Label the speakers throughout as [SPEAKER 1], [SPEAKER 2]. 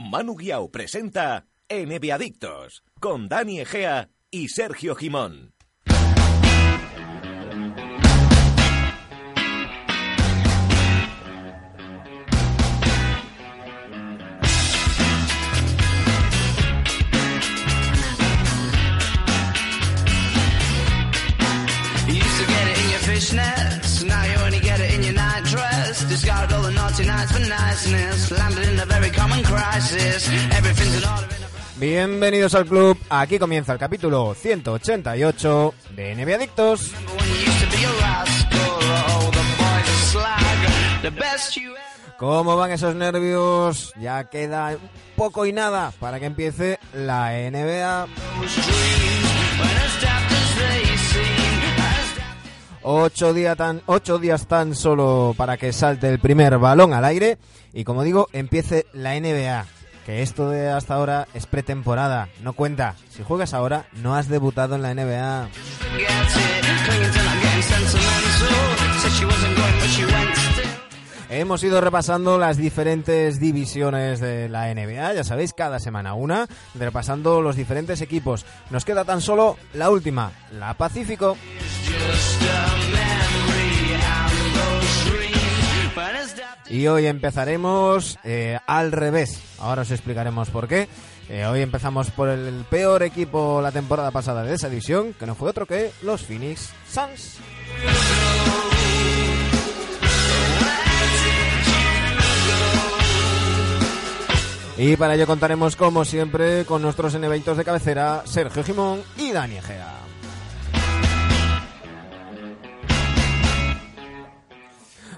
[SPEAKER 1] Manu Guiao presenta NBA Adictos con Dani Egea y Sergio Jimón.
[SPEAKER 2] Fishnets, now you only get it in your night dress. Discarded all the naughty nights for niceness, landed in a
[SPEAKER 3] Bienvenidos al club, aquí comienza el capítulo 188 de NBA Adictos. ¿Cómo van esos nervios? Ya queda poco y nada para que empiece la NBA. Ocho, día tan, ocho días tan solo para que salte el primer balón al aire y como digo, empiece la NBA. Que esto de hasta ahora es pretemporada, no cuenta. Si juegas ahora, no has debutado en la NBA. Hemos ido repasando las diferentes divisiones de la NBA, ya sabéis, cada semana una, repasando los diferentes equipos. Nos queda tan solo la última, la Pacífico. Y hoy empezaremos eh, al revés. Ahora os explicaremos por qué. Eh, hoy empezamos por el peor equipo la temporada pasada de esa división, que no fue otro que los Phoenix Suns. Y para ello contaremos, como siempre, con nuestros eventos de cabecera, Sergio Jimón y Dani Egea.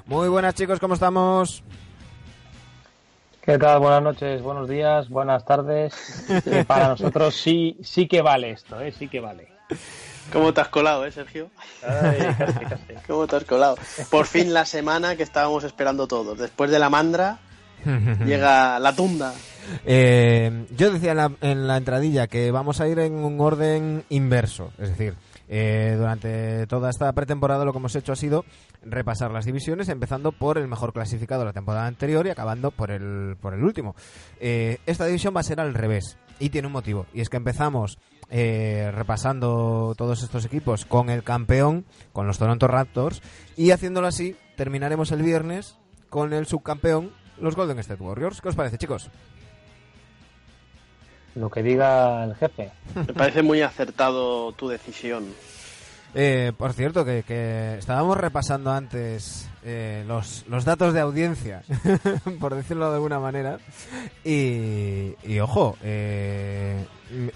[SPEAKER 3] Muy buenas chicos, ¿cómo estamos?
[SPEAKER 4] ¿Qué tal? Buenas noches, buenos días, buenas tardes. Eh, para nosotros sí, sí que vale esto, ¿eh? sí que vale.
[SPEAKER 5] ¿Cómo te has colado, eh, Sergio?
[SPEAKER 4] Ay, casi, casi.
[SPEAKER 5] ¿Cómo te has colado? Por fin la semana que estábamos esperando todos. Después de la mandra, llega la tunda.
[SPEAKER 3] Eh, yo decía en la, en la entradilla que vamos a ir en un orden inverso, es decir, eh, durante toda esta pretemporada lo que hemos hecho ha sido repasar las divisiones, empezando por el mejor clasificado de la temporada anterior y acabando por el, por el último. Eh, esta división va a ser al revés y tiene un motivo, y es que empezamos eh, repasando todos estos equipos con el campeón, con los Toronto Raptors, y haciéndolo así terminaremos el viernes con el subcampeón, los Golden State Warriors. ¿Qué os parece, chicos?
[SPEAKER 4] Lo que diga el jefe.
[SPEAKER 5] Me parece muy acertado tu decisión.
[SPEAKER 3] Eh, por cierto, que, que estábamos repasando antes eh, los, los datos de audiencia, por decirlo de alguna manera, y, y ojo, eh,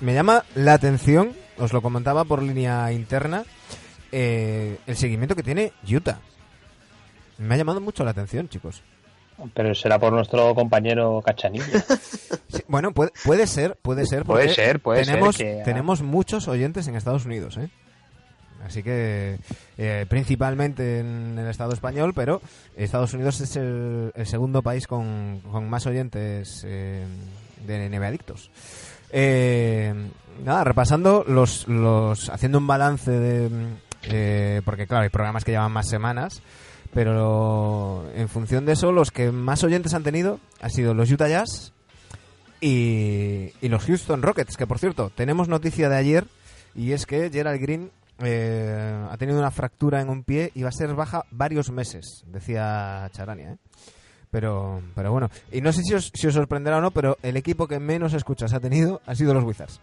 [SPEAKER 3] me llama la atención, os lo comentaba por línea interna, eh, el seguimiento que tiene Utah. Me ha llamado mucho la atención, chicos.
[SPEAKER 4] Pero será por nuestro compañero Cachanillo.
[SPEAKER 3] Sí, bueno, puede, puede ser, puede ser.
[SPEAKER 4] Puede ser, puede ser
[SPEAKER 3] tenemos,
[SPEAKER 4] que-
[SPEAKER 3] Tenemos muchos oyentes en Estados Unidos, ¿eh? Así que, eh, principalmente en el Estado español, pero Estados Unidos es el, el segundo país con, con más oyentes eh, de NBA Adictos. Eh, nada, repasando los, los, haciendo un balance de, eh, porque claro, hay programas que llevan más semanas, pero en función de eso, los que más oyentes han tenido han sido los Utah Jazz y, y los Houston Rockets, que por cierto, tenemos noticia de ayer y es que Gerald Green eh, ha tenido una fractura en un pie y va a ser baja varios meses, decía Charania. ¿eh? Pero, pero bueno, y no sé si os, si os sorprenderá o no, pero el equipo que menos escuchas ha tenido ha sido los Wizards.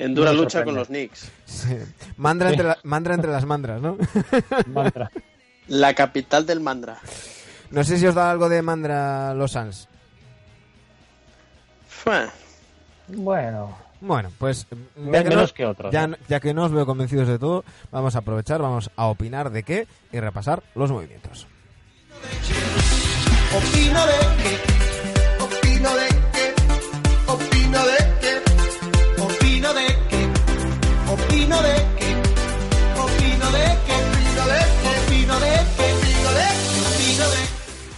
[SPEAKER 5] En dura
[SPEAKER 4] No
[SPEAKER 5] lucha con los Knicks.
[SPEAKER 3] Sí. Mandra,
[SPEAKER 4] Sí.
[SPEAKER 3] Entre la- mandra entre las mandras, ¿no?
[SPEAKER 4] Mantra.
[SPEAKER 5] La capital del mandra.
[SPEAKER 3] No sé si os da algo de mandra los Suns.
[SPEAKER 4] Bueno,
[SPEAKER 3] Bueno, pues ya que,
[SPEAKER 4] menos
[SPEAKER 3] no,
[SPEAKER 4] que otros,
[SPEAKER 3] ya,
[SPEAKER 4] ¿no?
[SPEAKER 3] ya que no os veo convencidos de todo, vamos a aprovechar, vamos a opinar de qué y repasar los movimientos.
[SPEAKER 6] Opina de que de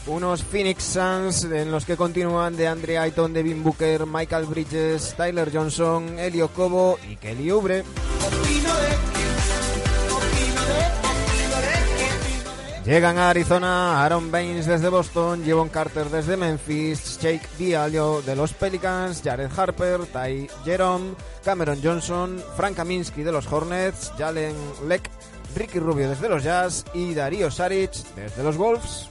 [SPEAKER 6] unos
[SPEAKER 3] Phoenix Suns en los que continúan de Andre Ayton, Devin Booker, Michael Bridges, Tyler Johnson, Elio Cobo y Kelly Ubre. Llegan a Arizona Aaron Baines desde Boston, Jevon Carter desde Memphis, Jake Diallo de los Pelicans, Jared Harper, Ty Jerome, Cameron Johnson, Frank Kaminsky de los Hornets, Jalen Leck, Ricky Rubio desde los Jazz y Darío Saric desde los Wolves.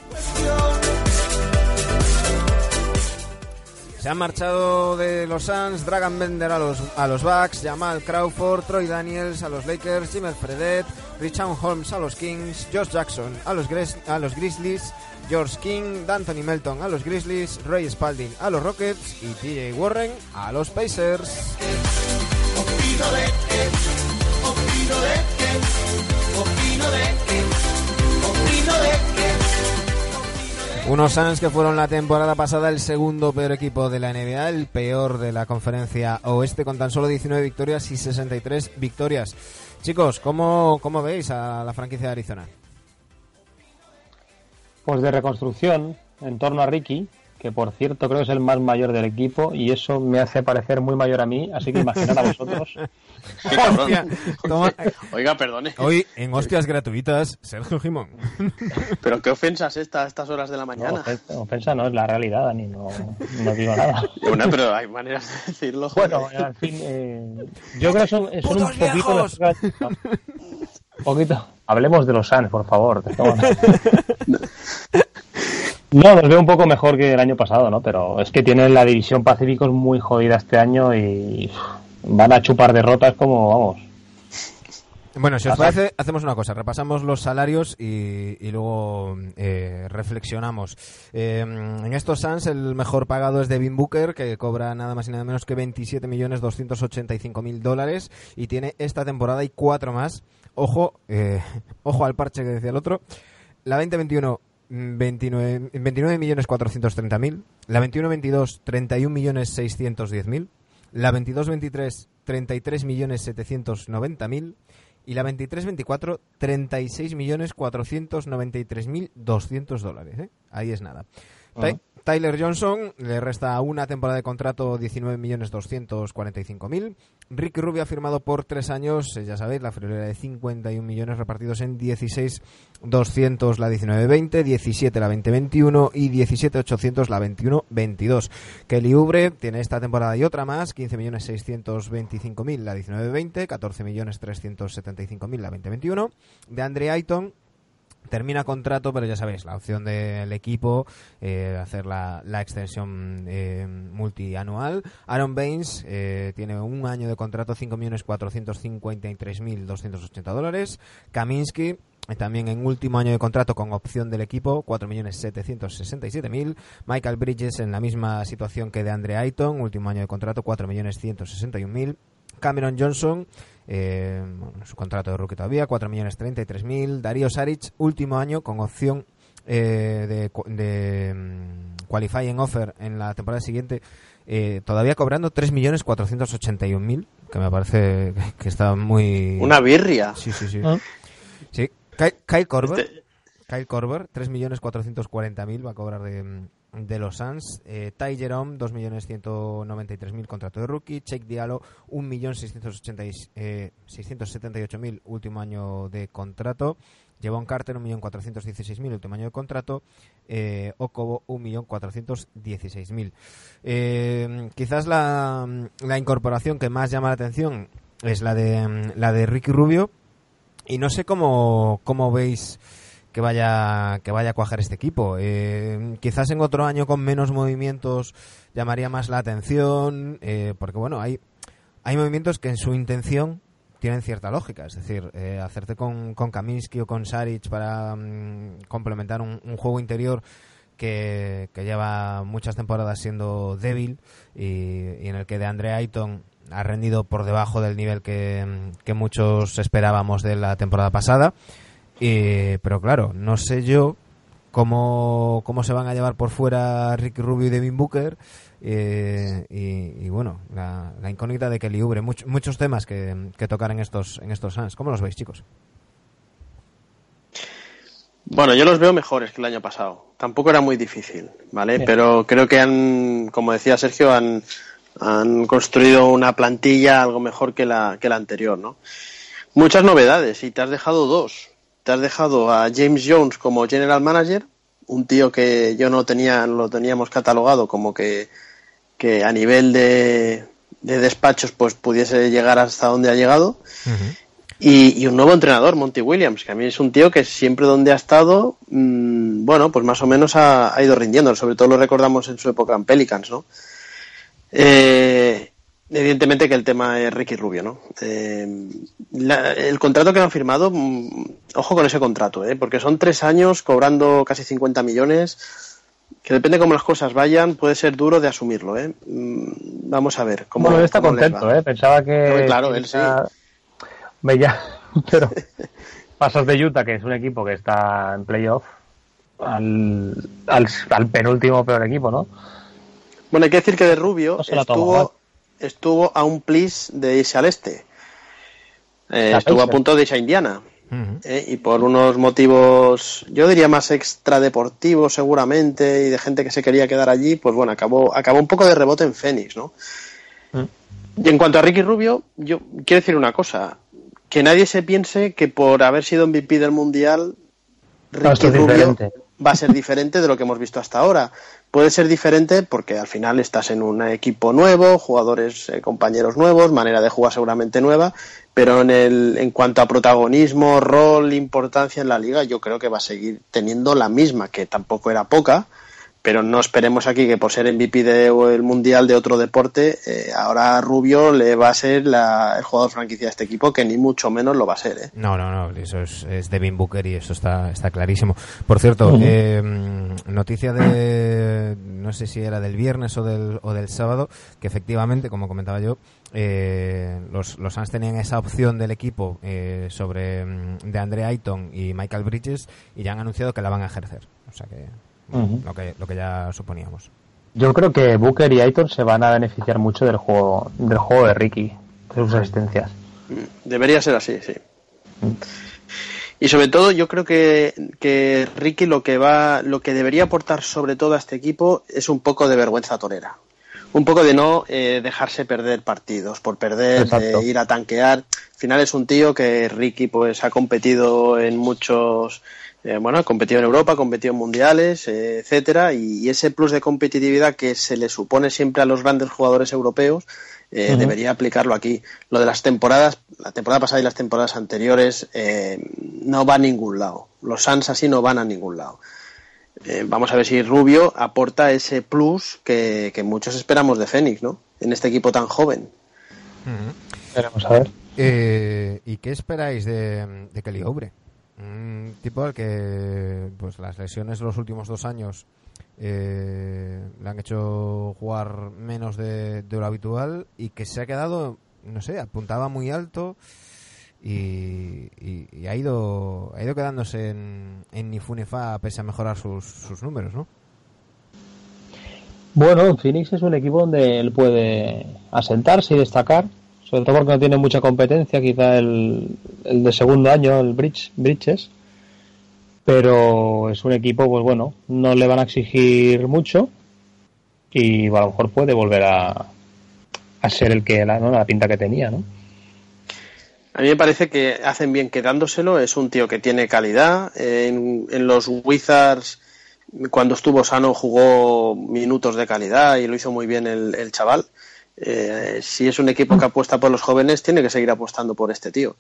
[SPEAKER 3] Se han marchado de los Suns, Dragon Bender a los, a los Bucks, Jamal Crawford, Troy Daniels a los Lakers, Jimmy Fredet, Richard Holmes a los Kings, Josh Jackson a los, Gris- a los Grizzlies, George King, D'Anthony Melton a los Grizzlies, Ray Spalding a los Rockets y TJ Warren a los Pacers. Unos Suns que fueron la temporada pasada el segundo peor equipo de la NBA, el peor de la conferencia oeste, con tan solo 19 victorias y 63 victorias. Chicos, ¿cómo, cómo veis a la franquicia de Arizona?
[SPEAKER 4] Pues de reconstrucción en torno a Ricky, que por cierto creo que es el más mayor del equipo y eso me hace parecer muy mayor a mí, así que imaginad a vosotros.
[SPEAKER 5] Qué cabrón.
[SPEAKER 3] Hostia, toma-
[SPEAKER 5] Oiga, perdone.
[SPEAKER 3] Hoy en hostias gratuitas, Sergio Jimón.
[SPEAKER 5] Pero qué ofensas esta a estas horas de la
[SPEAKER 4] No,
[SPEAKER 5] mañana.
[SPEAKER 4] ofensa, ofensa no es la realidad, Dani, no, no digo nada.
[SPEAKER 5] Bueno, pero hay maneras de decirlo. joder.
[SPEAKER 4] Bueno, al fin, eh, yo creo que son, son un
[SPEAKER 3] ¡Putos
[SPEAKER 4] poquito...
[SPEAKER 3] viejos!
[SPEAKER 4] Un poquito. Hablemos de los Suns, por favor. que estamos- No, los veo un poco mejor que el año pasado, ¿no? Pero es que tienen la división Pacífico muy jodida este año y van a chupar derrotas como, vamos.
[SPEAKER 3] Bueno, si os parece, hacemos una cosa. Repasamos los salarios y, y luego eh, reflexionamos. Eh, en estos Suns, el mejor pagado es Devin Booker, que cobra nada más y nada menos que 27.285.000 dólares y tiene esta temporada y cuatro más. Ojo, eh, ojo al parche que decía el otro. La 2021, mm, 29, 29.430.000. La 21-22, 31.610.000. La 22-23, 33.790.000. Y la 23-24, 36.493.200 dólares. ¿eh? Ahí es nada. Ty- Tyler Johnson le resta una temporada de contrato 19.245.000. Ricky Rubio ha firmado por tres años, eh, ya sabéis, la friolera de 51 millones repartidos en 16.200 la 19-20, 17 la 20-21 y 17.800 la 21-22. Kelly Oubre tiene esta temporada y otra más, 15.625.000 la 19-20, 14.375.000 la 20-21. De Andre Ayton, termina contrato, pero ya sabéis, la opción del equipo, eh, hacer la, la extensión eh, multianual. Aaron Baines eh, tiene un año de contrato, 5.453.280 dólares. Kaminsky, eh, también en último año de contrato con opción del equipo, 4.767.000. Michael Bridges en la misma situación que de Andre Ayton, último año de contrato, 4.161.000. Cameron Johnson, eh, bueno, su contrato de rookie todavía, 4.033.000. Darío Saric, último año con opción eh, de, de mm, qualifying offer en la temporada siguiente, eh, todavía cobrando 3.481.000, que me parece que está muy...
[SPEAKER 5] Una birria.
[SPEAKER 3] Sí, sí, sí.
[SPEAKER 4] ¿Ah?
[SPEAKER 3] Sí. Kyle, Kyle Korver,
[SPEAKER 5] Este-
[SPEAKER 3] Kyle Korver, 3.440.000 va a cobrar de, de los Suns. Eh, Ty Jerome, 2.193.000 contrato de rookie. Cheik Diallo, 1.678.000 último año de contrato. Jevon Carter, 1.416.000 último año de contrato. Eh, Okobo, 1.416.000. Eh, quizás la, la incorporación que más llama la atención es la de, la de Ricky Rubio. Y no sé cómo, cómo veis que vaya que vaya a cuajar este equipo. Eh, quizás en otro año con menos movimientos llamaría más la atención, eh, porque bueno, hay, hay movimientos que en su intención tienen cierta lógica. Es decir, eh, hacerte con, con Kaminsky o con Saric para mm, complementar un, juego interior que, que lleva muchas temporadas siendo débil y, y en el que de Andre Ayton ha rendido por debajo del nivel que, que muchos esperábamos de la temporada pasada. Eh, pero claro, no sé yo cómo, cómo se van a llevar por fuera Ricky Rubio y Devin Booker. eh, y, y bueno, la, la incógnita de Kelly Oubre. Much- muchos temas que, que tocar en estos, en estos Suns. ¿Cómo los veis, chicos?
[SPEAKER 5] Bueno, yo los veo mejores que el año pasado. Tampoco era muy difícil, ¿vale? Pero creo que han, como decía Sergio, han, han construido una plantilla algo mejor que la, que la anterior, ¿no? Muchas novedades y te has dejado dos. Te has dejado a James Jones como general manager, un tío que yo no tenía, lo teníamos catalogado como que, que a nivel de, de despachos pues pudiese llegar hasta donde ha llegado. y, y, un nuevo entrenador, Monty Williams, que a mí es un tío que siempre donde ha estado, mmm, bueno, pues más o menos ha, ha, ido rindiendo. Sobre todo lo recordamos en su época en Pelicans, ¿no? Eh, evidentemente que el tema es Ricky Rubio, ¿no? Eh, la, el contrato que han firmado, mmm, ojo con ese contrato, ¿eh? Porque son tres años cobrando casi 50 millones que depende cómo las cosas vayan, puede ser duro de asumirlo, ¿eh? Vamos a ver cómo.
[SPEAKER 4] Bueno, él está contento, ¿eh? Pensaba que.
[SPEAKER 5] No, claro, él sí.
[SPEAKER 4] Veía, pero pasas de Utah, que es un equipo que está en playoff, al, al, al, penúltimo peor equipo, ¿no?
[SPEAKER 5] Bueno, hay que decir que de Rubio no estuvo, estuvo a un plis de irse al este. Eh, estuvo a punto de irse a Indiana. Uh -huh. eh, y por unos motivos, yo diría más extradeportivos seguramente, y de gente que se quería quedar allí, pues bueno, acabó, acabó un poco de rebote en Fénix, ¿no? Uh -huh. Y en cuanto a Ricky Rubio, yo quiero decir una cosa, que nadie se piense que por haber sido MVP del Mundial, Ricky Rubio
[SPEAKER 4] diferente.
[SPEAKER 5] va a ser diferente de lo que hemos visto hasta ahora. Puede ser diferente porque al final estás en un equipo nuevo, jugadores, eh, compañeros nuevos, manera de jugar seguramente nueva, pero en, el, en cuanto a protagonismo, rol, importancia en la liga, yo creo que va a seguir teniendo la misma, que tampoco era poca, pero no esperemos aquí que por ser MVP del Mundial de otro deporte, eh, ahora Rubio le va a ser la, el jugador franquicia de este equipo, que ni mucho menos lo va a ser. ¿eh?
[SPEAKER 3] No, no, no, eso es, es Devin Booker y eso está, está clarísimo. Por cierto, uh -huh. eh, noticia de, no sé si era del viernes o del, o del sábado, que efectivamente, como comentaba yo, eh, los, los Suns tenían esa opción del equipo eh, sobre de Andre Ayton y Michael Bridges y ya han anunciado que la van a ejercer. O sea que, uh -huh. lo que lo que ya suponíamos.
[SPEAKER 4] Yo creo que Booker y Ayton se van a beneficiar mucho del juego del juego de Ricky, de sus asistencias.
[SPEAKER 5] Debería ser así, sí. Y sobre todo yo creo que, que Ricky lo que va lo que debería aportar sobre todo a este equipo es un poco de vergüenza torera un poco de no eh, dejarse perder partidos, por perder, de ir a tanquear. Al final es un tío que Ricky pues ha competido en muchos, eh, bueno, ha competido en Europa, ha competido en mundiales, eh, etcétera, y, y, ese plus de competitividad que se le supone siempre a los grandes jugadores europeos, uh -huh. debería aplicarlo aquí. Lo de las temporadas, la temporada pasada y las temporadas anteriores, eh, no va a ningún lado. Los Suns así no van a ningún lado. Eh, vamos a ver si Rubio aporta ese plus que, que, muchos esperamos de Fénix, ¿no? En este equipo tan joven.
[SPEAKER 4] Uh -huh. Veremos a ver.
[SPEAKER 3] Eh, ¿Y qué esperáis de, de Kelly Oubre? Un tipo al que pues las lesiones de los últimos dos años eh, le han hecho jugar menos de, lo habitual y que se ha quedado, no sé, apuntaba muy alto y, y, y, ha ido ha ido quedándose en, en Nifunefa pese a mejorar sus, sus números, ¿no?
[SPEAKER 4] Bueno, Phoenix es un equipo donde él puede asentarse y destacar, sobre todo porque no tiene mucha competencia, quizá el, el de segundo año, el Bridge, Bridges, pero es un equipo, pues bueno, no le van a exigir mucho y a lo mejor puede volver a, a ser el que la, ¿no? la pinta que tenía, ¿no?
[SPEAKER 5] A mí me parece que hacen bien quedándoselo. Es un tío que tiene calidad. En, en, los Wizards, cuando estuvo sano, jugó minutos de calidad y lo hizo muy bien el, el chaval. Eh, si es un equipo que apuesta por los jóvenes, tiene que seguir apostando por este tío.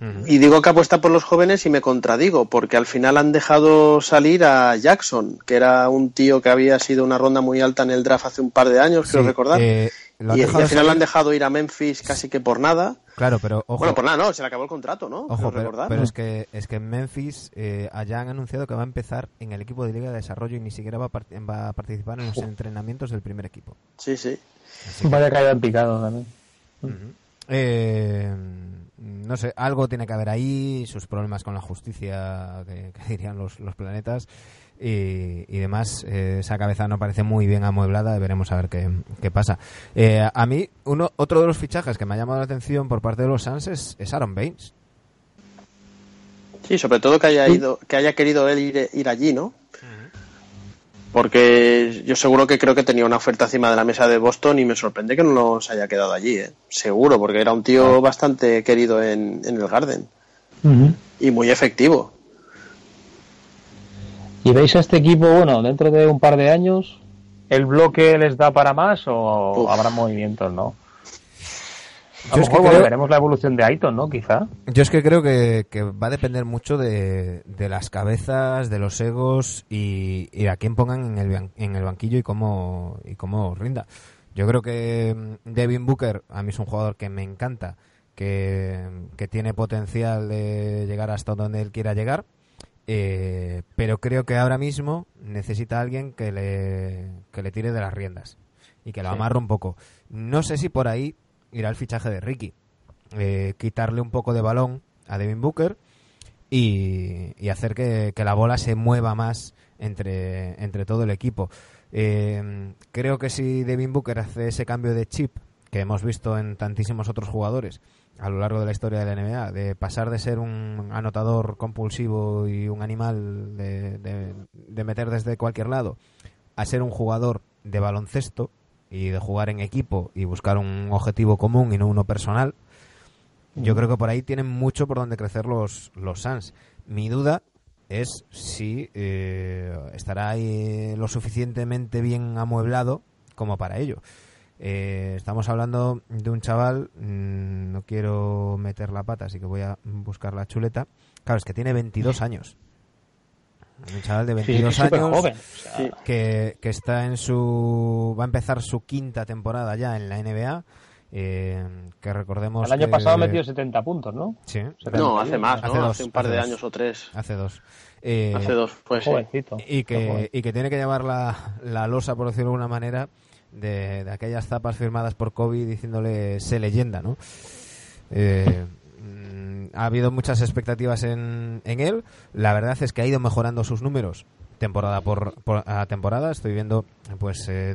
[SPEAKER 5] Uh -huh. Y digo que apuesta por los jóvenes y me contradigo, porque al final han dejado salir a Jackson, que era un tío que había sido una ronda muy alta en el draft hace un par de años, sí, creo recordar. Eh, y, y, al final salir... lo han dejado ir a Memphis casi que por nada.
[SPEAKER 3] Claro, pero ojo.
[SPEAKER 5] Bueno, por nada, no, se le acabó el contrato, ¿no?
[SPEAKER 3] Ojo, pero, recordar, pero ¿no? es que es que en Memphis eh, allá han anunciado que va a empezar en el equipo de Liga de Desarrollo y ni siquiera va a, part va a participar en los entrenamientos del primer equipo.
[SPEAKER 5] Sí, sí.
[SPEAKER 4] Que... Vaya caído en picado también.
[SPEAKER 3] Uh -huh. eh, no sé, algo tiene que haber ahí, sus problemas con la justicia, que, que dirían los, los planetas y, y demás. Eh, esa cabeza no parece muy bien amueblada, veremos a ver qué, qué pasa. Eh, a mí, uno, otro de los fichajes que me ha llamado la atención por parte de los Suns es, es Aaron Baines.
[SPEAKER 5] Sí, sobre todo que haya ido, que haya querido él ir, ir allí, ¿no? Porque yo seguro que creo que tenía una oferta encima de la mesa de Boston y me sorprende que no se haya quedado allí, ¿eh? Seguro, porque era un tío bastante querido en, en el Garden y muy efectivo.
[SPEAKER 4] ¿Y veis a este equipo, bueno, dentro de un par de años, el bloque les da para más o
[SPEAKER 5] Uf.
[SPEAKER 4] habrá movimientos, no? A
[SPEAKER 3] Yo
[SPEAKER 4] lo
[SPEAKER 3] es que
[SPEAKER 4] mejor
[SPEAKER 3] creo-
[SPEAKER 4] veremos la evolución de Aiton, ¿no? Quizá.
[SPEAKER 3] Yo es que creo que, que va a depender mucho de, de las cabezas, de los egos y, y a quién pongan en el, en el banquillo y cómo, y cómo rinda. Yo creo que mm, Devin Booker a mí es un jugador que me encanta, que, que tiene potencial de llegar hasta donde él quiera llegar, eh, pero creo que ahora mismo necesita a alguien que le, que le tire de las riendas y que lo
[SPEAKER 4] Sí.
[SPEAKER 3] amarre un poco. No sé si por ahí irá el fichaje de Ricky eh, quitarle un poco de balón a Devin Booker y, hacer que, que la bola se mueva más entre, entre todo el equipo. Eh, creo que si Devin Booker hace ese cambio de chip que hemos visto en tantísimos otros jugadores a lo largo de la historia de la NBA, de pasar de ser un anotador compulsivo y un animal de- de meter desde cualquier lado a ser un jugador de baloncesto y de jugar en equipo y buscar un objetivo común y no uno personal, yo creo que por ahí tienen mucho por donde crecer los, los Suns. Mi duda es si eh, estará ahí lo suficientemente bien amueblado como para ello. Eh, estamos hablando de un chaval, mm, no quiero meter la pata, así que voy a buscar la chuleta. Claro, es que tiene 22 años. Un chaval de
[SPEAKER 4] Sí,
[SPEAKER 3] 22
[SPEAKER 4] es súper
[SPEAKER 3] años
[SPEAKER 4] joven. o sea,
[SPEAKER 5] Sí.
[SPEAKER 3] que, que está en su va a empezar su quinta temporada ya en la NBA eh, que recordemos
[SPEAKER 4] El año
[SPEAKER 3] que-
[SPEAKER 4] pasado metió 70 puntos, ¿no?
[SPEAKER 3] sí
[SPEAKER 4] 70.
[SPEAKER 5] No, hace más, ¿no?
[SPEAKER 3] Hace
[SPEAKER 5] Hace,
[SPEAKER 3] dos,
[SPEAKER 5] un par
[SPEAKER 3] hace
[SPEAKER 5] de
[SPEAKER 3] dos.
[SPEAKER 5] años o tres.
[SPEAKER 3] hace dos Eh,
[SPEAKER 5] Hace dos, pues.
[SPEAKER 4] Jovencito.
[SPEAKER 3] y
[SPEAKER 4] Joven.
[SPEAKER 3] que y que tiene que llevar la, la losa por decirlo de alguna manera de, de aquellas zapas firmadas por Kobe diciéndole sé leyenda no Eh, ha habido muchas expectativas en, en él. La verdad es que ha ido mejorando sus números temporada por, por- a temporada. Estoy viendo pues eh,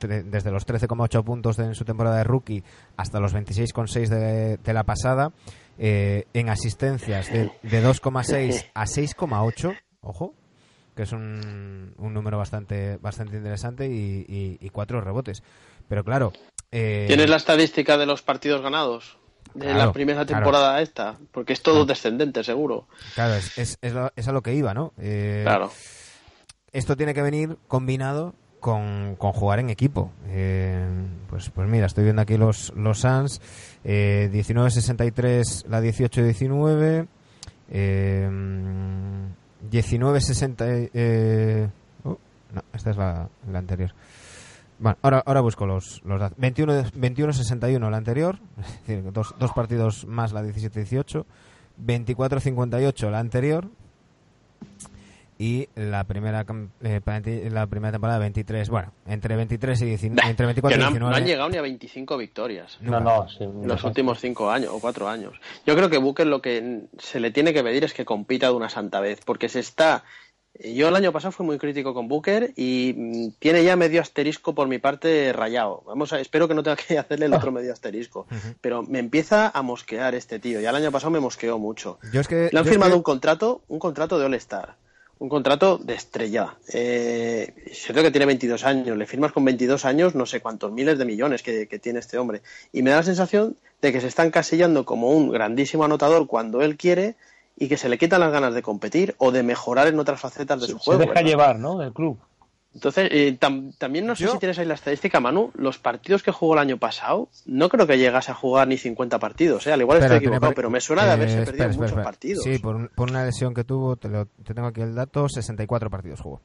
[SPEAKER 3] desde los 13,8 puntos de, en su temporada de rookie hasta los 26,6 de, de la pasada eh, en asistencias de, de 2,6 a 6,8 ojo que es un, un número bastante bastante interesante y cuatro rebotes. Pero claro eh,
[SPEAKER 5] ¿Tienes la estadística de los partidos ganados? De
[SPEAKER 3] Claro,
[SPEAKER 5] la primera
[SPEAKER 3] claro.
[SPEAKER 5] temporada esta, porque es todo descendente, seguro.
[SPEAKER 3] claro es, es, es lo- es a lo que iba no Eh,
[SPEAKER 5] Claro.
[SPEAKER 3] esto tiene que venir combinado con, con jugar en equipo. Eh, pues, pues mira, estoy viendo aquí los, los Suns. Eh, 19-63 la 18-19. Eh, 19-60... Eh, oh, no, esta es la, la anterior. Bueno, ahora, ahora busco los, los datos. 21 21-61 la anterior, es decir, dos, dos partidos más la 17-18. 24-58 la anterior, y la primera eh, la primera temporada 23 bueno entre 23 y 19 entre 24
[SPEAKER 5] que
[SPEAKER 3] y
[SPEAKER 5] no han,
[SPEAKER 3] 19
[SPEAKER 5] no han llegado ni a 25 victorias.
[SPEAKER 4] No, no, sí,
[SPEAKER 5] en los últimos cinco años o cuatro años. Yo creo que Booker lo que se le tiene que pedir es que compita de una santa vez, porque se está. Yo el año pasado fui muy crítico con Booker y mm, tiene ya medio asterisco por mi parte rayado. Vamos a, espero que no tenga que hacerle el otro medio asterisco. Pero me empieza a mosquear este tío. Ya el año pasado me mosqueó mucho.
[SPEAKER 3] yo es que
[SPEAKER 5] Le han
[SPEAKER 3] yo es
[SPEAKER 5] firmado
[SPEAKER 3] que-
[SPEAKER 5] un contrato, un contrato de All-Star, un contrato de estrella. Eh, cierto que tiene 22 años, le firmas con 22 años no sé cuántos miles de millones que, que tiene este hombre. Y me da la sensación de que se está encasillando como un grandísimo anotador cuando él quiere y que se le quitan las ganas de competir o de mejorar en otras facetas de su
[SPEAKER 4] Se
[SPEAKER 5] juego.
[SPEAKER 4] deja
[SPEAKER 5] ¿verdad?
[SPEAKER 4] llevar, ¿no? Del club.
[SPEAKER 5] Entonces, eh, tam- también no sé
[SPEAKER 3] Yo-
[SPEAKER 5] si tienes ahí la estadística, Manu. Los partidos que jugó el año pasado, no creo que llegase a jugar ni 50 partidos. ¿eh? Al igual
[SPEAKER 3] Espera,
[SPEAKER 5] estoy equivocado, pero me suena de haberse
[SPEAKER 3] eh,
[SPEAKER 5] perdido
[SPEAKER 3] espera,
[SPEAKER 5] muchos
[SPEAKER 3] espera.
[SPEAKER 5] partidos.
[SPEAKER 3] sí por, un- por una lesión que tuvo te, lo- te tengo aquí el dato 64 partidos jugó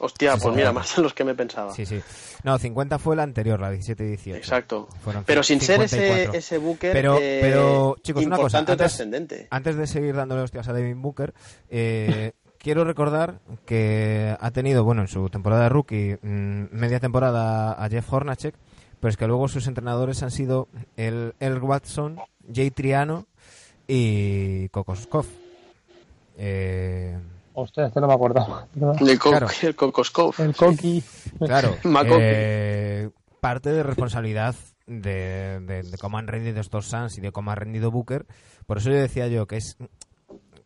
[SPEAKER 5] Hostia,
[SPEAKER 3] Sí,
[SPEAKER 5] pues mira, más de los que me pensaba.
[SPEAKER 3] sí sí no 50 fue la anterior la 17 y 18
[SPEAKER 5] Exacto.
[SPEAKER 3] Fueron
[SPEAKER 5] Pero sin ser
[SPEAKER 3] 54.
[SPEAKER 5] ese, ese Booker
[SPEAKER 3] Pero-
[SPEAKER 5] eh,
[SPEAKER 3] pero, chicos, una cosa, antes-
[SPEAKER 5] trascendente.
[SPEAKER 3] Antes de seguir dándole hostias a Devin Booker, eh, quiero recordar que ha tenido, bueno, en su temporada de rookie, mm, media temporada a Jeff Hornacek, pero es que luego sus entrenadores han sido el, el Watson, Jay Triano y Kokoskov. Eh,
[SPEAKER 4] Hostia, este no me acordaba. ¿verdad?
[SPEAKER 5] El, co
[SPEAKER 3] claro.
[SPEAKER 5] el Kokoskov.
[SPEAKER 4] El Coqui.
[SPEAKER 3] claro, eh, parte de responsabilidad de, de- de cómo han rendido estos Suns y de cómo ha rendido Booker. Por eso yo decía yo que es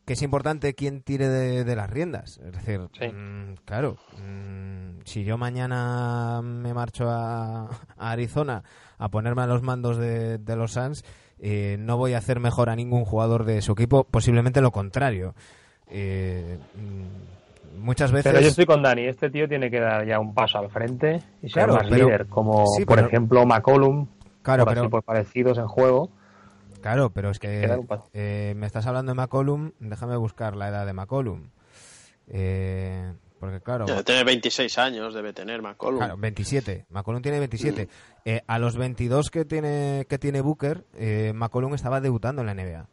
[SPEAKER 3] que es importante quién tire de, de las riendas. Es decir,
[SPEAKER 4] Sí.
[SPEAKER 3] mm, claro, mm, si yo mañana me marcho a, a Arizona a ponerme a los mandos de, de los Suns, eh, no voy a hacer mejor a ningún jugador de su equipo, posiblemente lo contrario. Eh, mm, muchas veces...
[SPEAKER 4] Pero yo estoy con Dani, este tío tiene que dar ya un paso al frente y ser
[SPEAKER 3] Claro,
[SPEAKER 4] más
[SPEAKER 3] pero-
[SPEAKER 4] líder, como
[SPEAKER 3] sí,
[SPEAKER 4] por
[SPEAKER 3] pero-
[SPEAKER 4] ejemplo McCollum,
[SPEAKER 3] Claro,
[SPEAKER 4] por así,
[SPEAKER 3] pero-
[SPEAKER 4] por parecidos en juego.
[SPEAKER 3] Claro, pero es
[SPEAKER 4] Que
[SPEAKER 3] eh, me estás hablando de McCollum, déjame buscar la edad de McCollum. Eh, porque claro,
[SPEAKER 5] Debe tener 26 años, debe tener McCollum.
[SPEAKER 3] claro, 27. McCollum tiene
[SPEAKER 5] Mm.
[SPEAKER 3] 27. Eh, a los 22 que tiene que tiene Booker, eh, McCollum estaba debutando en la NBA.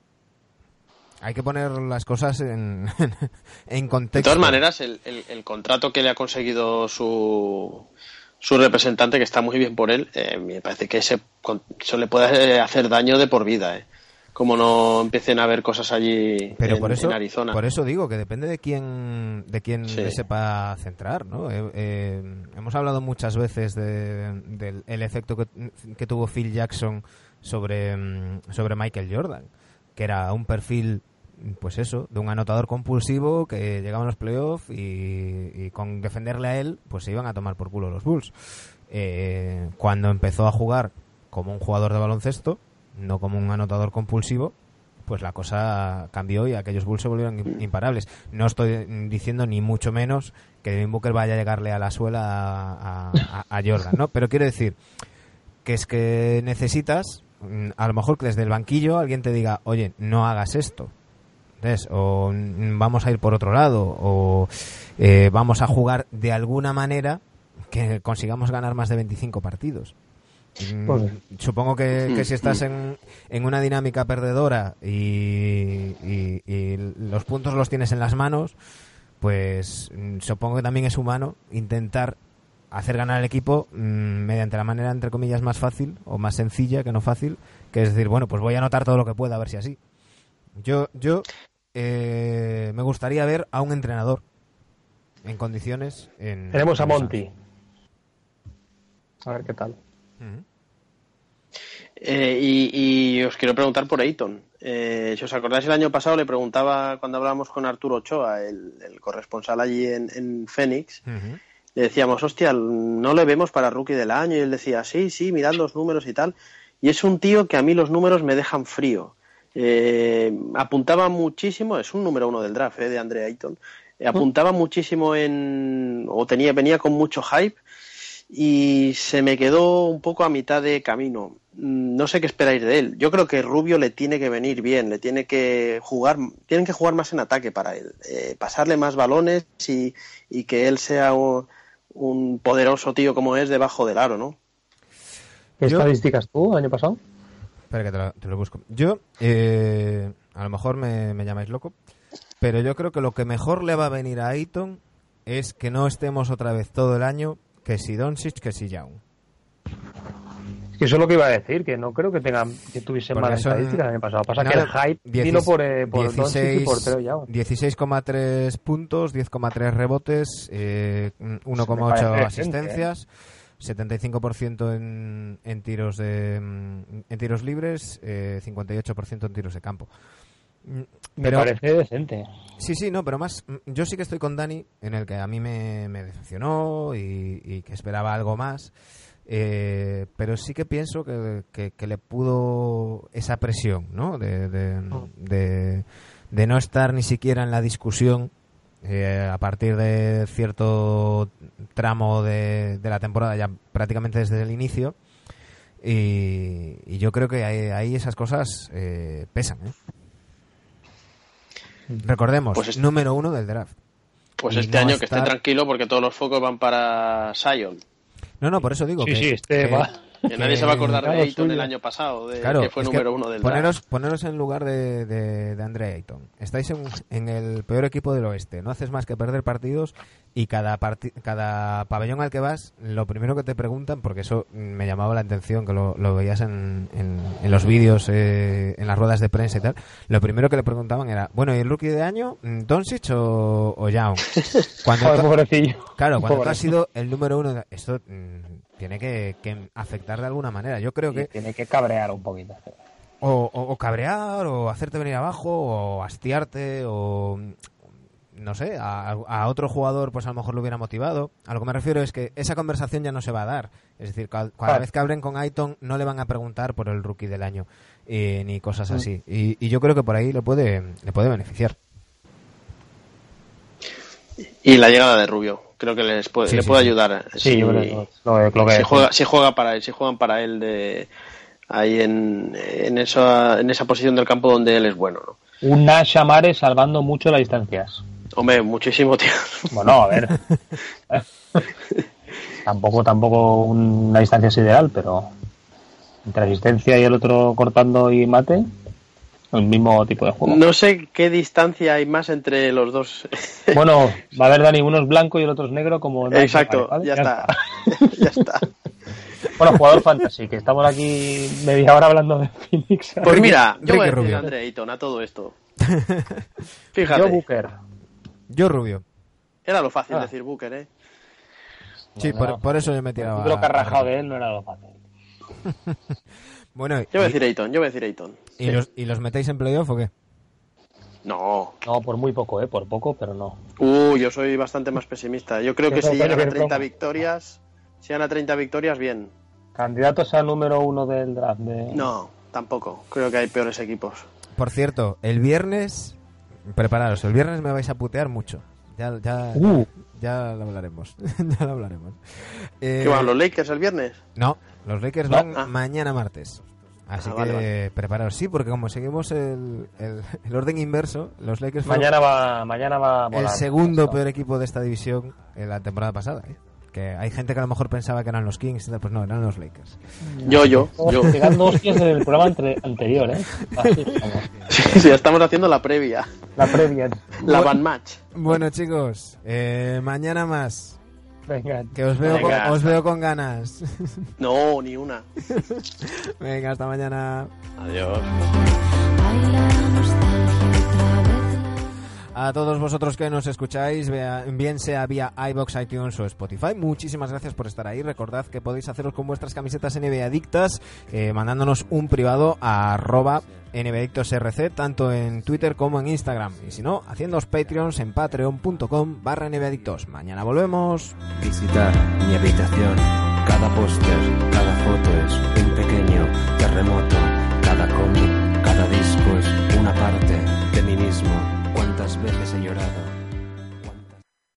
[SPEAKER 3] Hay que poner las cosas en, en
[SPEAKER 5] De
[SPEAKER 3] contexto.
[SPEAKER 5] todas maneras, el, el- el contrato que le ha conseguido su, su representante, que está muy bien por él, eh, me parece que ese, eso le puede hacer daño de por vida. Eh. Como no empiecen a haber cosas allí
[SPEAKER 3] Pero
[SPEAKER 5] en,
[SPEAKER 3] por eso,
[SPEAKER 5] en Arizona.
[SPEAKER 3] por eso digo que depende de quién, de quién
[SPEAKER 5] Sí.
[SPEAKER 3] le sepa centrar, ¿no? Eh, eh, hemos hablado muchas veces de- del el efecto que, que tuvo Phil Jackson sobre, mm, sobre Michael Jordan, que era un perfil, pues eso, de un anotador compulsivo que llegaba a los playoffs y, y con defenderle a él, pues se iban a tomar por culo los Bulls. Eh, cuando empezó a jugar como un jugador de baloncesto, no como un anotador compulsivo, pues la cosa cambió y aquellos Bulls se volvieron im- imparables. No estoy diciendo ni mucho menos que Devin Booker vaya a llegarle a la suela a, a- a Jordan, ¿no? Pero quiero decir que es que necesitas, mm, a lo mejor que desde el banquillo alguien te diga, oye, no hagas esto. O mm, vamos a ir por otro lado, o eh, vamos a jugar de alguna manera que consigamos ganar más de 25 partidos. Mm,
[SPEAKER 4] Pues-
[SPEAKER 3] Supongo que, que si estás en, en una dinámica perdedora y, y- y los puntos los tienes en las manos, pues mm, supongo que también es humano intentar hacer ganar al equipo mm, mediante la manera, entre comillas, más fácil o más sencilla que no fácil, que es decir, bueno, pues voy a anotar todo lo que pueda, a ver si así. Yo, yo eh, me gustaría ver a un entrenador en condiciones. En,
[SPEAKER 4] Tenemos a. Monty. A ver qué tal.
[SPEAKER 5] Eh, y, y os quiero preguntar por Ayton. Eh, si os acordáis, el año pasado le preguntaba cuando hablábamos con Arturo Ochoa, el, el corresponsal allí en, en Phoenix, le decíamos, hostia, no le vemos para rookie del año. Y él decía, sí, sí, mirad los números y tal. Y es un tío que a mí los números me dejan frío. Eh, apuntaba muchísimo, es un número uno del draft eh, de Andre Ayton. Eh, apuntaba muchísimo en. o tenía, venía con mucho hype y se me quedó un poco a mitad de camino. Mm, No sé qué esperáis de él. Yo creo que Rubio le tiene que venir bien, le tiene que jugar, tienen que jugar más en ataque para él, eh, pasarle más balones y, y que él sea un, un poderoso tío como es debajo del aro, ¿no?
[SPEAKER 4] ¿Qué estadísticas tú el año pasado?
[SPEAKER 3] Espera que te lo, te lo busco. Yo, eh, a lo mejor me, me llamáis loco, pero yo creo que lo que mejor le va a venir a Ayton es que no estemos otra vez todo el año que si Doncic, que si Young.
[SPEAKER 4] Es que eso es lo que iba a decir, que no creo que tengan que tuviesen malas
[SPEAKER 3] son-
[SPEAKER 4] estadísticas el año pasado. Pasa que el hype,
[SPEAKER 3] diecis-
[SPEAKER 4] dilo por, eh, por Doncic y
[SPEAKER 3] 16
[SPEAKER 4] por Trey Young.
[SPEAKER 3] 16,3 puntos, 10,3 rebotes, eh, 1,8
[SPEAKER 4] parece decente,
[SPEAKER 3] asistencias, 75% en, en tiros de mm, en tiros libres, eh, 58% en tiros de campo. Mm,
[SPEAKER 4] Me
[SPEAKER 3] Pero
[SPEAKER 4] parece decente.
[SPEAKER 3] sí, sí, no, pero más mm, yo sí que estoy con Dani en el que a mí me, me decepcionó y, y que esperaba algo más. Eh, pero sí que pienso que, que- que le pudo esa presión, ¿no? De, de, de- de no estar ni siquiera en la discusión eh, a partir de cierto tramo de, de la temporada, ya prácticamente desde el inicio. Y, y yo creo que ahí, ahí esas cosas eh, pesan. ¿eh? Recordemos,
[SPEAKER 5] Pues es-
[SPEAKER 3] número uno del draft.
[SPEAKER 5] Pues
[SPEAKER 3] Y
[SPEAKER 5] este
[SPEAKER 3] no
[SPEAKER 5] año que esté tranquilo porque todos los focos van para Sion.
[SPEAKER 3] No, no, por eso digo
[SPEAKER 4] Sí,
[SPEAKER 3] que,
[SPEAKER 4] sí, este
[SPEAKER 3] que-
[SPEAKER 4] va.
[SPEAKER 5] Que nadie se va a acordar de Ayton el año pasado, de
[SPEAKER 3] Claro,
[SPEAKER 5] que fue
[SPEAKER 3] es que
[SPEAKER 5] número uno del
[SPEAKER 3] poneros,
[SPEAKER 5] draft.
[SPEAKER 3] poneros en lugar de, de, de Andre Ayton. Estáis en, en el peor equipo del oeste. No haces más que perder partidos y cada, parti- cada pabellón al que vas, lo primero que te preguntan, porque eso me llamaba la atención, que lo, lo veías en, en, en los vídeos, eh, en las ruedas de prensa y tal, lo primero que le preguntaban era, bueno, ¿y el rookie de año? mm, ¿Doncic o, o Young? Cuando
[SPEAKER 4] Joder, pobrecillo.
[SPEAKER 3] Claro, cuando tú has sido el número uno, de- esto mm, tiene que, que afectar de alguna manera. Yo creo que
[SPEAKER 4] Tiene que cabrear un poquito.
[SPEAKER 3] o, o- o cabrear, o hacerte venir abajo, o hastiarte, o no sé, a, a otro jugador pues a lo mejor lo hubiera motivado. A lo que me refiero es que esa conversación ya no se va a dar. Es decir, cada, vez que hablen con Aiton no le van a preguntar por el rookie del año eh, ni cosas
[SPEAKER 4] Mm.
[SPEAKER 3] así. Y, y yo creo que por ahí le puede, le puede beneficiar.
[SPEAKER 5] Y la llegada de Rubio, creo que les puede,
[SPEAKER 3] Sí,
[SPEAKER 5] le
[SPEAKER 3] sí,
[SPEAKER 5] puede
[SPEAKER 3] sí.
[SPEAKER 5] ayudar.
[SPEAKER 4] Sí,
[SPEAKER 5] si,
[SPEAKER 4] yo creo que lo, lo que
[SPEAKER 5] si juega, si juega para él, si juegan para él de ahí en, en esa en esa posición del campo donde él es bueno, ¿no?
[SPEAKER 4] Un Nash Amare salvando mucho las distancias.
[SPEAKER 5] Hombre, muchísimo, tío.
[SPEAKER 4] Bueno, a ver. Tampoco, tampoco una distancia es ideal, pero entre asistencia y el otro cortando y mate, el mismo tipo de juego.
[SPEAKER 5] No sé qué distancia hay más entre los dos.
[SPEAKER 4] Bueno, va a haber Dani, uno es blanco y el otro es negro, como Nash
[SPEAKER 5] Exacto, ya está. ya está.
[SPEAKER 4] Bueno, jugador fantasy, que estamos aquí media hora hablando de Phoenix.
[SPEAKER 5] Pues mira, yo
[SPEAKER 3] Ricky
[SPEAKER 5] voy a decir
[SPEAKER 3] Rubio.
[SPEAKER 5] a Andre Ayton a todo esto. Fíjate,
[SPEAKER 4] Booker.
[SPEAKER 3] Yo Rubio.
[SPEAKER 5] era lo fácil
[SPEAKER 4] Ah.
[SPEAKER 5] decir Booker, ¿eh?
[SPEAKER 3] Sí,
[SPEAKER 4] No,
[SPEAKER 3] por,
[SPEAKER 4] no.
[SPEAKER 3] por eso yo me tiraba.
[SPEAKER 4] Lo que ha rajado de él no era lo fácil.
[SPEAKER 3] Bueno,
[SPEAKER 5] Yo voy a decir Ayton, yo voy a decir Ayton.
[SPEAKER 3] y
[SPEAKER 5] Sí.
[SPEAKER 3] los, ¿y los metéis en playoff o qué?
[SPEAKER 5] No.
[SPEAKER 4] No, por muy poco, ¿eh? Por poco, pero no.
[SPEAKER 5] Uh, yo soy bastante más pesimista. Yo creo
[SPEAKER 4] Yo
[SPEAKER 5] que si
[SPEAKER 4] que
[SPEAKER 5] llegan a
[SPEAKER 4] yo
[SPEAKER 5] 30
[SPEAKER 4] creo.
[SPEAKER 5] victorias, si llegan a 30 victorias, bien.
[SPEAKER 4] Candidatos al número uno del draft. De...
[SPEAKER 5] No, tampoco. Creo que hay peores equipos.
[SPEAKER 3] Por cierto, el viernes, prepararos, el viernes me vais a putear mucho. Ya, ya,
[SPEAKER 4] Uh.
[SPEAKER 3] ya lo hablaremos. ya lo hablaremos. Eh,
[SPEAKER 5] ¿Qué van los Lakers el viernes?
[SPEAKER 3] No, los Lakers
[SPEAKER 4] No.
[SPEAKER 3] van
[SPEAKER 5] Ah.
[SPEAKER 3] mañana martes. Así
[SPEAKER 5] Ah,
[SPEAKER 3] que
[SPEAKER 5] vale, vale.
[SPEAKER 3] preparaos. Sí, porque como seguimos el, el, el orden inverso, los Lakers fueron
[SPEAKER 4] Mañana va, mañana va a
[SPEAKER 3] el segundo peor equipo de esta división en la temporada pasada. ¿eh? Que hay gente que a lo mejor pensaba que eran los Kings, y tal, pues no, eran los Lakers.
[SPEAKER 5] Yo, yo, yo.
[SPEAKER 4] Pegando hostias en el programa entre- anterior, ¿eh? Así estamos.
[SPEAKER 5] Sí, ya estamos haciendo la previa.
[SPEAKER 4] La previa.
[SPEAKER 5] La van match.
[SPEAKER 3] Bueno, chicos, eh, mañana más.
[SPEAKER 4] Venga.
[SPEAKER 3] Que os veo,
[SPEAKER 5] Venga.
[SPEAKER 3] con, os veo con ganas.
[SPEAKER 5] No, ni una.
[SPEAKER 3] Venga, hasta mañana.
[SPEAKER 5] Adiós.
[SPEAKER 3] A todos vosotros que nos escucháis, bien sea vía iBox, iTunes o Spotify, muchísimas gracias por estar ahí. Recordad que podéis haceros con vuestras camisetas NBA Adictas, eh, mandándonos un privado a arroba NBAdictosRC, tanto en Twitter como en Instagram. Y si no, haciéndoos Patreons en patreon.com barra NBAdictos. Mañana volvemos.
[SPEAKER 7] Visitar mi habitación. Cada póster, cada foto es un pequeño terremoto. Cada cómic, cada disco es una parte de mí mismo.